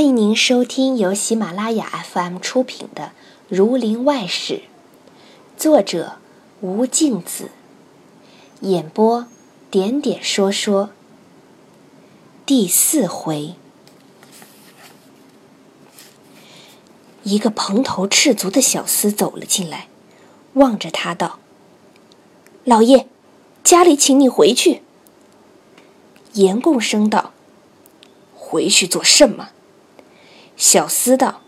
欢迎您收听由喜马拉雅 FM 出品的《儒林外史》，作者吴敬子，演播点点说说。第四回，一个蓬头赤足的小厮走了进来，望着他道：“老爷，家里请你回去。”严共生道：“回去做甚么？”小厮道：“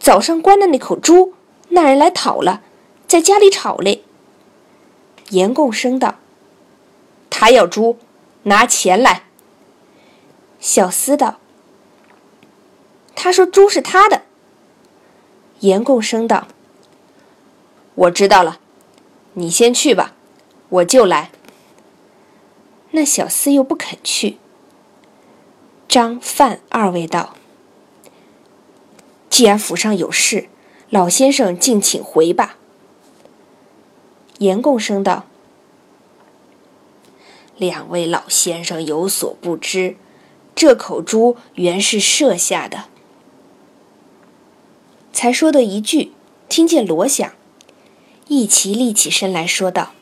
早上关的那口猪，那人来讨了，在家里吵嘞。”严贡生道：“他要猪，拿钱来。”小厮道：“他说猪是他的。”严贡生道：“我知道了，你先去吧，我就来。”那小厮又不肯去。张、范二位道。既然府上有事，老先生敬请回吧。严贡生道：“两位老先生有所不知，这口猪原是设下的。”才说的一句，听见锣响，一齐立起身来说道：“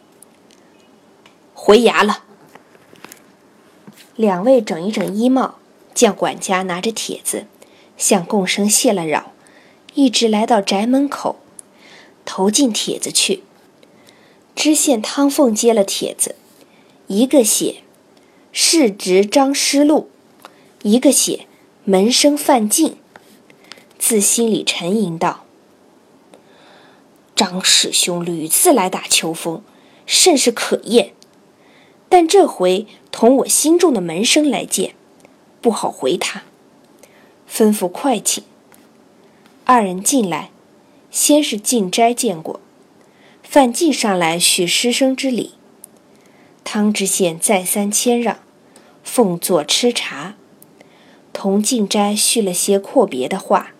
回衙了。”两位整一整衣帽，见管家拿着帖子。向共生谢了扰，一直来到宅门口，投进帖子去。知县汤凤接了帖子，一个写“世侄张师禄”，一个写“门生范进”，自心里沉吟道：“张师兄屡次来打秋风，甚是可厌，但这回同我心中的门生来见，不好回他。”吩咐快请。二人进来，先是进斋见过，范进上来叙师生之礼。汤知县再三谦让，奉座吃茶，同进斋叙了些阔别的话，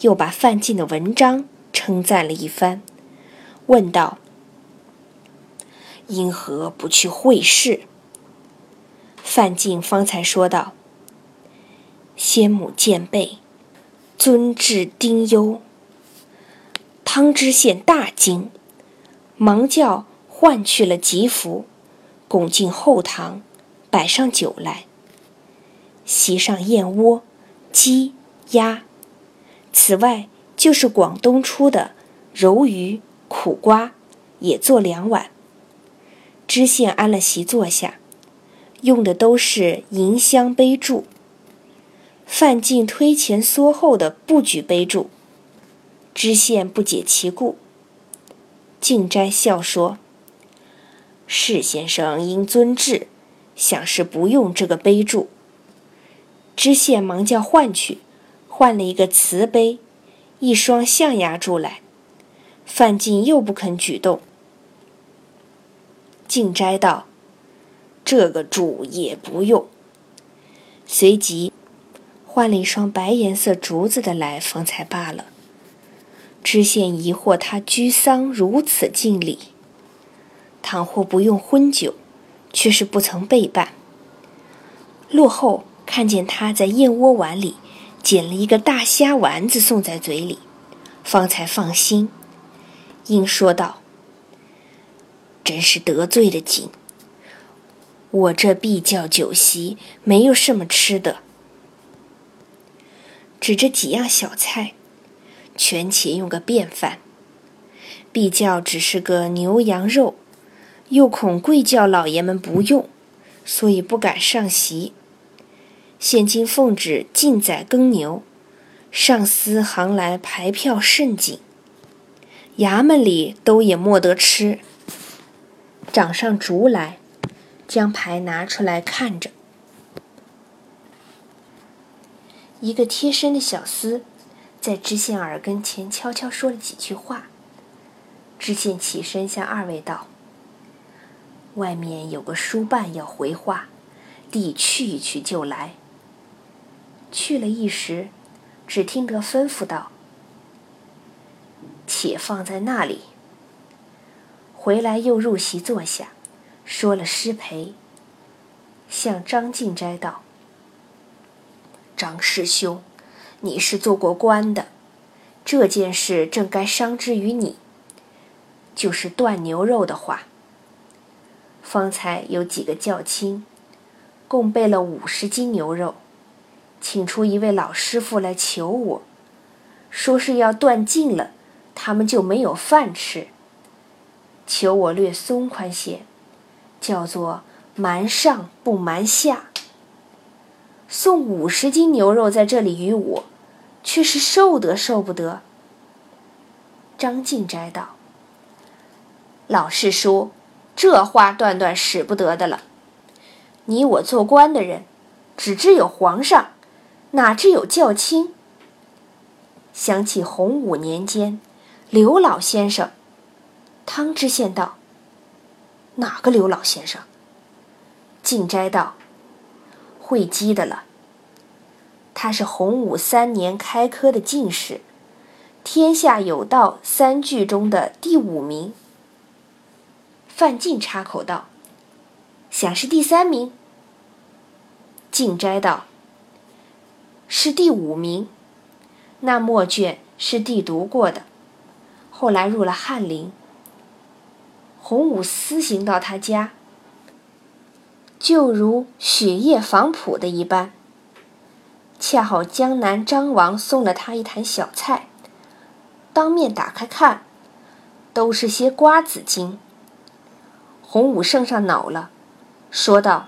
又把范进的文章称赞了一番，问道：“因何不去会试？”范进方才说道。先母见备，尊至丁忧。汤知县大惊，忙叫唤去了吉服，拱进后堂，摆上酒来。席上燕窝、鸡、鸭，此外就是广东出的柔鱼、苦瓜，也做两碗。知县安了席坐下，用的都是银香杯箸。范进推前缩后的不举杯柱，知县不解其故。静斋笑说：“释先生因尊制，想是不用这个杯柱。”知县忙叫换去，换了一个瓷杯，一双象牙柱来。范进又不肯举动。静斋道：“这个柱也不用。”随即。换了一双白颜色竹子的来，方才罢了。知县疑惑他居丧如此敬礼，倘或不用荤酒，却是不曾备办。落后看见他在燕窝碗里捡了一个大虾丸子送在嘴里，方才放心，应说道：“真是得罪的紧。我这必叫酒席，没有什么吃的。”指着几样小菜，全且用个便饭。必叫只是个牛羊肉，又恐贵教老爷们不用，所以不敢上席。现今奉旨禁宰耕牛，上司行来排票甚紧，衙门里都也莫得吃。掌上竹来，将牌拿出来看着。一个贴身的小厮，在知县耳跟前悄悄说了几句话。知县起身向二位道：“外面有个书办要回话，弟去一去就来。”去了一时，只听得吩咐道：“且放在那里。”回来又入席坐下，说了失陪，向张进斋道。张师兄，你是做过官的，这件事正该伤之于你。就是断牛肉的话，方才有几个教亲，共备了五十斤牛肉，请出一位老师傅来求我，说是要断尽了，他们就没有饭吃。求我略松宽些，叫做瞒上不瞒下。送五十斤牛肉在这里与我，却是受得受不得。张敬斋道。老师叔，这话断断使不得的了。你我做官的人，只知有皇上，哪知有教卿？想起洪武年间，刘老先生，汤知县道：“哪个刘老先生？”敬斋道：“会稽的了。他是洪武三年开科的进士，天下有道三句中的第五名。”范进插口道：“想是第三名。”敬斋道：“是第五名。那墨卷是弟读过的，后来入了翰林。洪武私行到他家，就如雪夜访圃的一般。恰好江南张王送了他一坛小菜，当面打开看，都是些瓜子精。”洪武圣上恼了，说道：“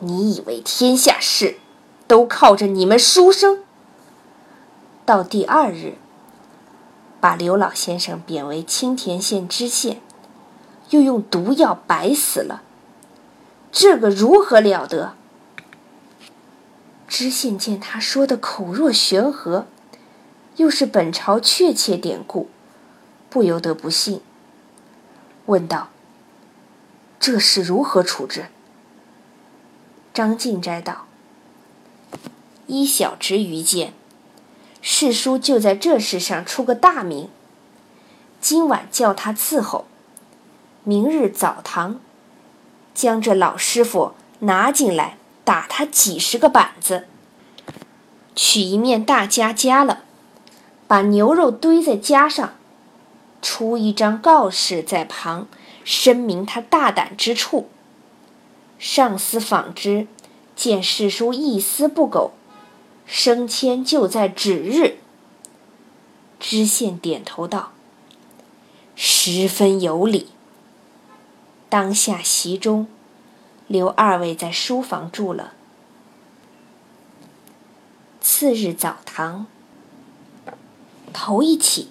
你以为天下事都靠着你们书生？”到第二日，把刘老先生贬为青田县知县，又用毒药白死了。这个如何了得？知县见他说的口若悬河，又是本朝确切典故，不由得不信。问道：“这事如何处置？”张敬斋道：“依小侄愚见，世叔就在这事上出个大名。今晚叫他伺候，明日早堂将这老师傅拿进来，打他几十个板子。取一面大夹夹了，把牛肉堆在夹上。”出一张告示在旁，声明他大胆之处。上司访之，见世叔一丝不苟，升迁就在指日。知县点头道：“十分有理。”当下席中，留二位在书房住了。次日早堂，头一起。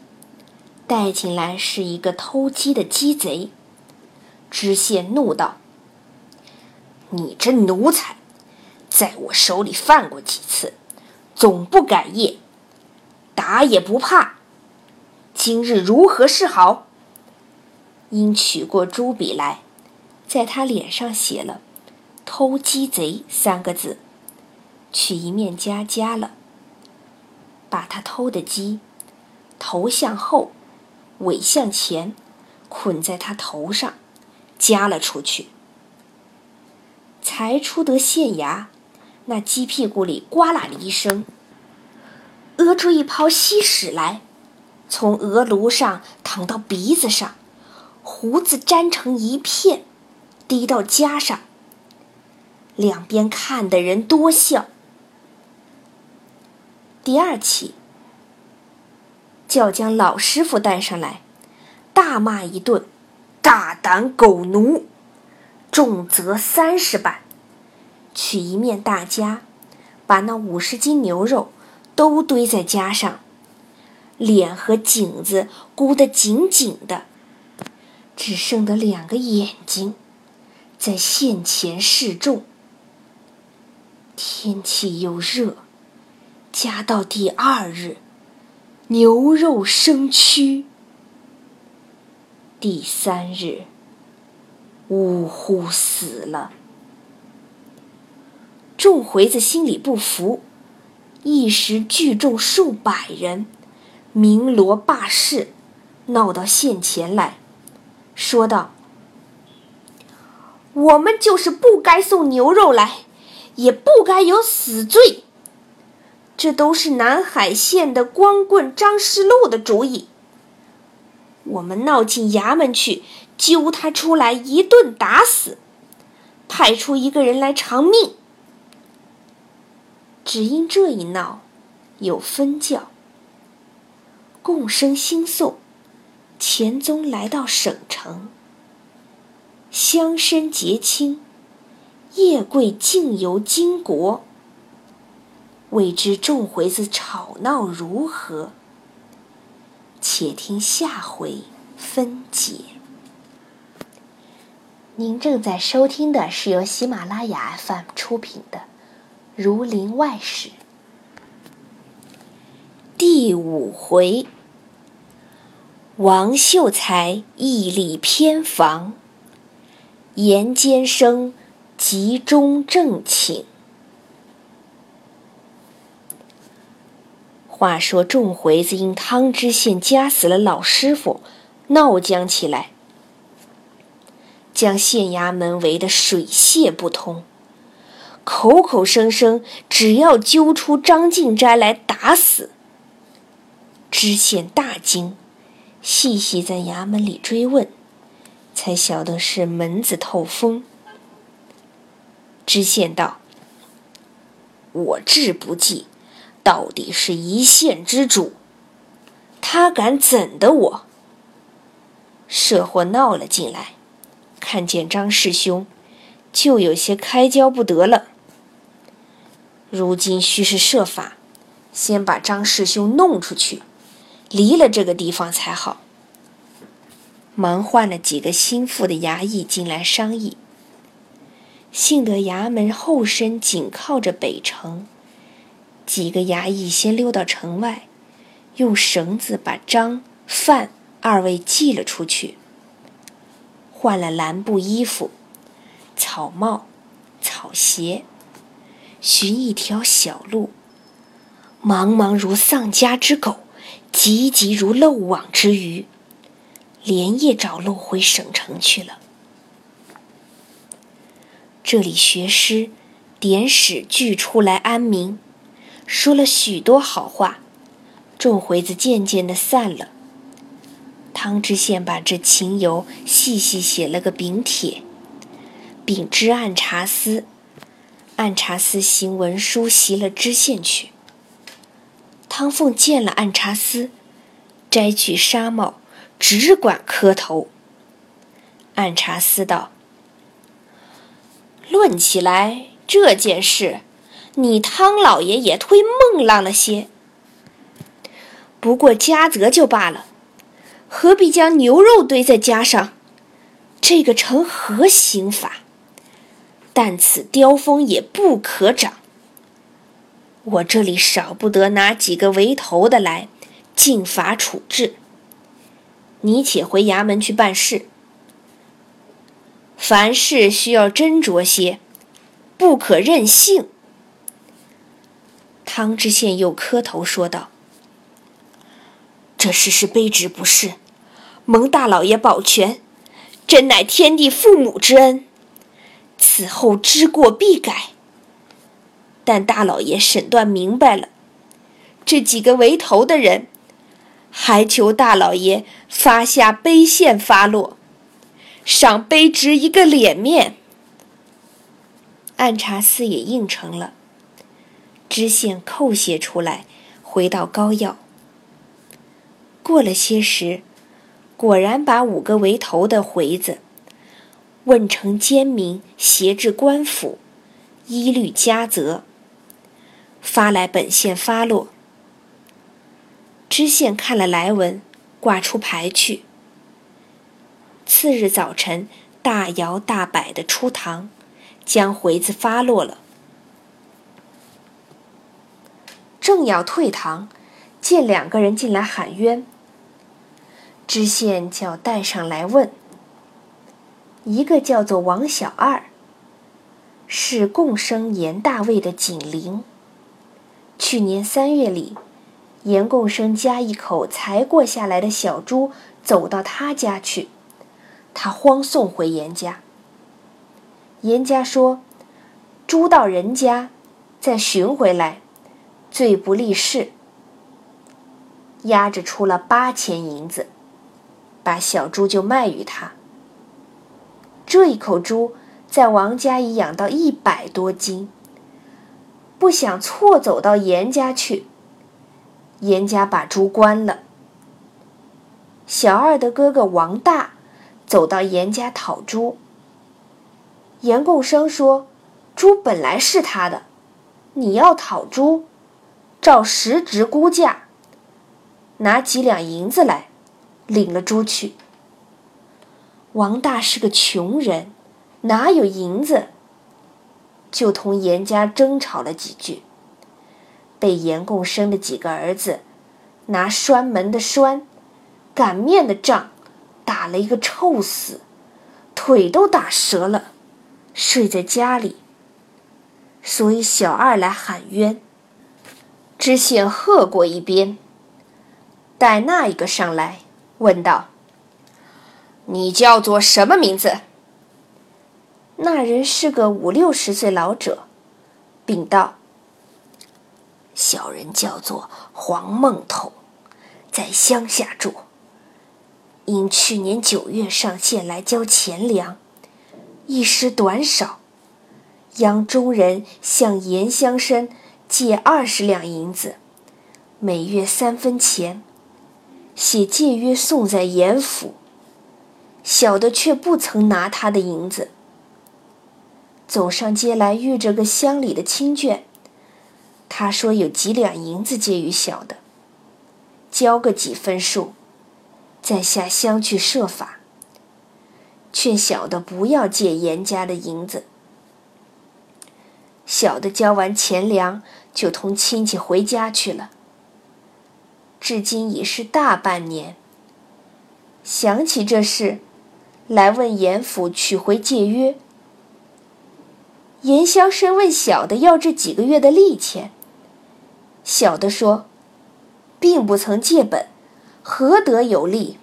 带进来是一个偷鸡的鸡贼，知县怒道：“你这奴才，在我手里犯过几次，总不改业，打也不怕。今日如何是好？”因取过朱笔来，在他脸上写了“偷鸡贼”三个字，取一面夹夹了，把他偷的鸡头向后。尾向前，捆在他头上，夹了出去。才出得县衙，那鸡屁股里呱啦的一声，屙出一泡稀屎来，从额颅上淌到鼻子上，胡子粘成一片，滴到夹上。两边看的人多笑。第二起。叫将老师傅带上来，大骂一顿，大胆狗奴，重则三十板。取一面大夹，把那五十斤牛肉都堆在夹上，脸和颈子箍得紧紧的，只剩得两个眼睛在线前示众。天气又热，加到第二日。牛肉生蛆。第三日，呜呼死了。众回子心里不服，一时聚众数百人，鸣锣罢市，闹到县前来，说道：“我们就是不该送牛肉来，也不该有死罪。这都是南海县的光棍张世禄的主意。我们闹进衙门去，揪他出来一顿打死，派出一个人来偿命。只因这一闹，有分教。共生兴颂，钱宗来到省城，乡绅结亲，叶贵竟游金国。未知众回子吵闹如何？且听下回分解。您正在收听的是由喜马拉雅 FM 出品的《儒林外史》第五回：王秀才屹立偏房，严监生集中正寝。话说众回子因汤知县夹死了老师傅，闹僵起来，将县衙门围得水泄不通，口口声声只要揪出张进斋来打死。知县大惊，细细在衙门里追问，才晓得是门子透风。知县道：“我志不济。”到底是一县之主，他敢怎的我？社祸闹了进来，看见张师兄，就有些开交不得了。如今须是设法，先把张师兄弄出去，离了这个地方才好。忙换了几个心腹的衙役进来商议。幸得衙门后身紧靠着北城。几个衙役先溜到城外，用绳子把张、范二位系了出去，换了蓝布衣服、草帽、草鞋，寻一条小路，茫茫如丧家之狗，急急如漏网之鱼，连夜找路回省城去了。这里学师点史俱出来安民。说了许多好话，众回子渐渐的散了。汤知县把这情由细细写了个禀帖，禀知按察司。按察司行文书袭了知县去。汤凤见了按察司，摘去纱帽，只管磕头。按察司道：“论起来这件事。”你汤老爷也忒孟浪了些，不过加责就罢了，何必将牛肉堆在家上？这个成何刑法？但此雕风也不可长。我这里少不得拿几个为头的来，尽法处置。你且回衙门去办事，凡事需要斟酌些，不可任性。汤知县又磕头说道：“这事是卑职不是，蒙大老爷保全，真乃天地父母之恩，此后知过必改。但大老爷审断明白了，这几个为头的人，还求大老爷发下卑县发落，赏卑职一个脸面。”按察司也应承了。知县叩谢出来，回到高要。过了些时，果然把五个为头的回子问成奸民，挟至官府，一律加责。发来本县发落。知县看了来文，挂出牌去。次日早晨，大摇大摆的出堂，将回子发落了。正要退堂，见两个人进来喊冤。知县叫带上来问。一个叫做王小二，是共生严大卫的警邻。去年三月里，严贡生家一口才过下来的小猪走到他家去，他慌送回严家。严家说：“猪到人家，再寻回来，罪不立事。押着出了八千银子，把小猪就卖与他。这一口猪在王家已养到一百多斤，不想错走到严家去，严家把猪关了。小二的哥哥王大走到严家讨猪，严共生说：“猪本来是他的，你要讨猪，照实值估价。”拿几两银子来，领了猪去。王大是个穷人，哪有银子？就同严家争吵了几句，被严贡生的几个儿子拿拴门的栓、擀面的杖打了一个臭死，腿都打折了，睡在家里。所以小二来喊冤，知县喝过一边。带那一个上来，问道：“你叫做什么名字？”那人是个五六十岁老者，禀道：“小人叫做黄梦头，在乡下住。因去年九月上县来交钱粮，一时短少，央中人向严乡绅借二十两银子，每月三分钱。”写借约送在严府，小的却不曾拿他的银子。走上街来遇着个乡里的亲眷，他说有几两银子借与小的，交个几分数，再下乡去设法。劝小的不要借严家的银子。小的交完钱粮，就同亲戚回家去了。至今已是大半年。想起这事，来问严府取回借约。严乡绅问小的要这几个月的利钱，小的说，并不曾借本，何得有利？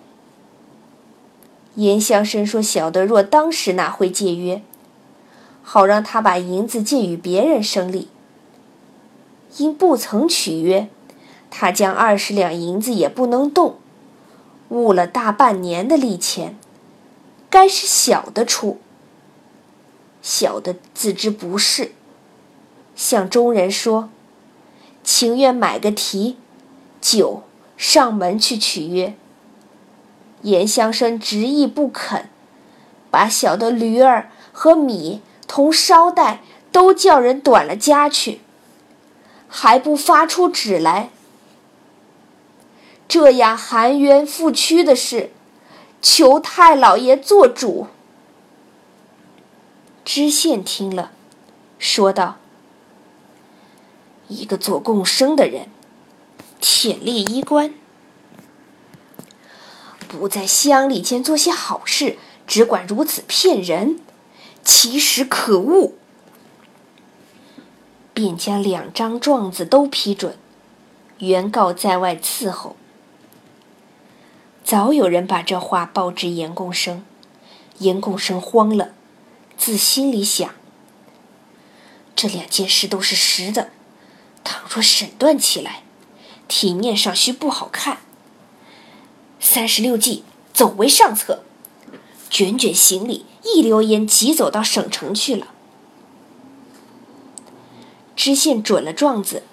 严乡绅说，小的若当时哪会借约，好让他把银子借与别人生利。因不曾取约。他将二十两银子也不能动，误了大半年的利钱，该是小的出。小的自知不是，向中人说，情愿买个提酒上门去取约。严香生执意不肯，把小的驴儿和米同捎带都叫人短了家去，还不发出纸来。这样含冤负屈的事，求太老爷做主。知县听了，说道：“一个做共生的人，铁力衣冠，不在乡里间做些好事，只管如此骗人，其实可恶。”便将两张状子都批准，原告在外伺候。早有人把这话报知严共生，严共生慌了，自心里想：这两件事都是实的，倘若审断起来，体面上须不好看。三十六计，走为上策。卷卷行李，一溜烟急走到省城去了。知县准了状子，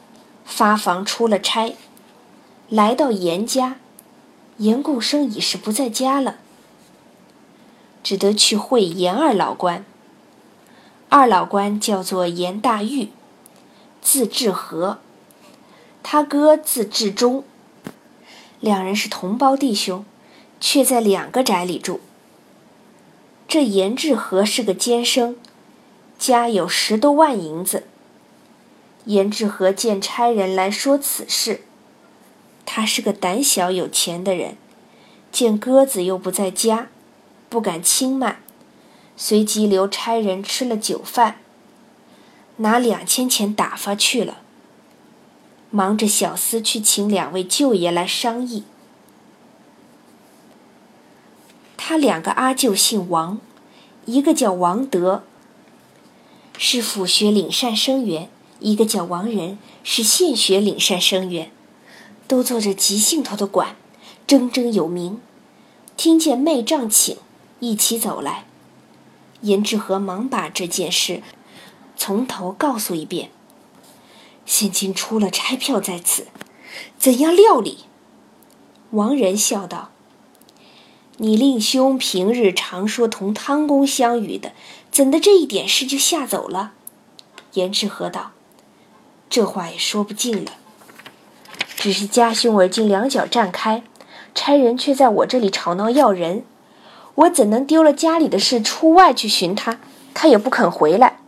发房出了差，来到严家。严共生已是不在家了，只得去会严二老官。二老官叫做严大玉，字志和，他哥字志忠，两人是同胞弟兄，却在两个宅里住。这严志和是个监生，家有十多万银子。严志和见差人来说此事。他是个胆小有钱的人，见鸽子又不在家，不敢轻慢，随即留差人吃了酒饭，拿两千钱打发去了。忙着小厮去请两位舅爷来商议。他两个阿舅姓王，一个叫王德，是府学领膳生员，一个叫王仁，是县学领膳生员，都做着急兴头的官，铮铮有名。听见妹丈请，一起走来。严志和忙把这件事从头告诉一遍。现今出了差票在此，怎样料理？王仁笑道：“你令兄平日常说同汤公相与的，怎的这一点事就吓走了？”严志和道：“这话也说不尽了。只是家兄儿竟两脚站开，差人却在我这里吵闹要人，我怎能丢了家里的事出外去寻他？他也不肯回来。”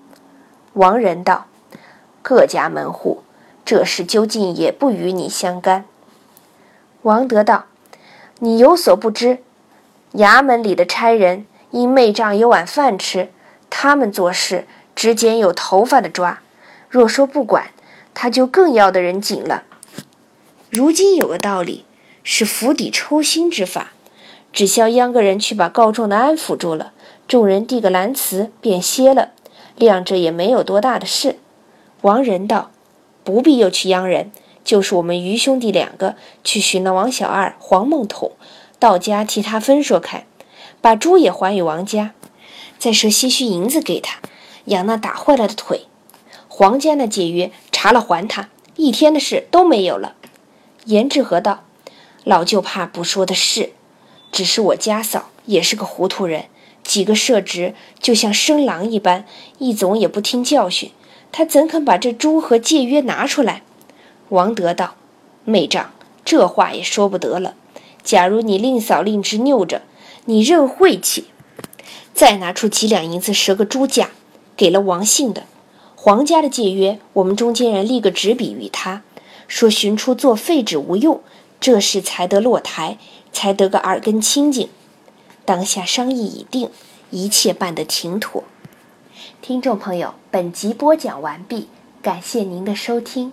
王仁道。各家门户，这事究竟也不与你相干。王德道：“你有所不知，衙门里的差人因妹账有碗饭吃，他们做事只捡有头发的抓。若说不管，他就更要的人紧了。如今有个道理，是釜底抽薪之法，只消央个人去把告状的安抚住了，众人递个蓝词便歇了，谅着也没有多大的事。”王仁道：“不必又去央人，就是我们余兄弟两个去寻了王小二、黄孟统，到家替他分说开，把猪也还与王家，再赊些许银子给他，养那打坏了的腿。黄家那解约查了还他，一天的事都没有了。”严志和道：“老舅怕不说的是，只是我家嫂也是个糊涂人，几个设职就像生狼一般，一总也不听教训。”他怎肯把这猪和借约拿出来？王德道：“妹丈，这话也说不得了。假如你令嫂令侄拗着，你认晦气，再拿出几两银子折个猪价，给了王姓的、黄家的借约，我们中间人立个纸笔与他，说寻出做废纸无用，这事才得落台，才得个耳根清净。当下商议已定，一切办得挺妥。”听众朋友，本集播讲完毕，感谢您的收听。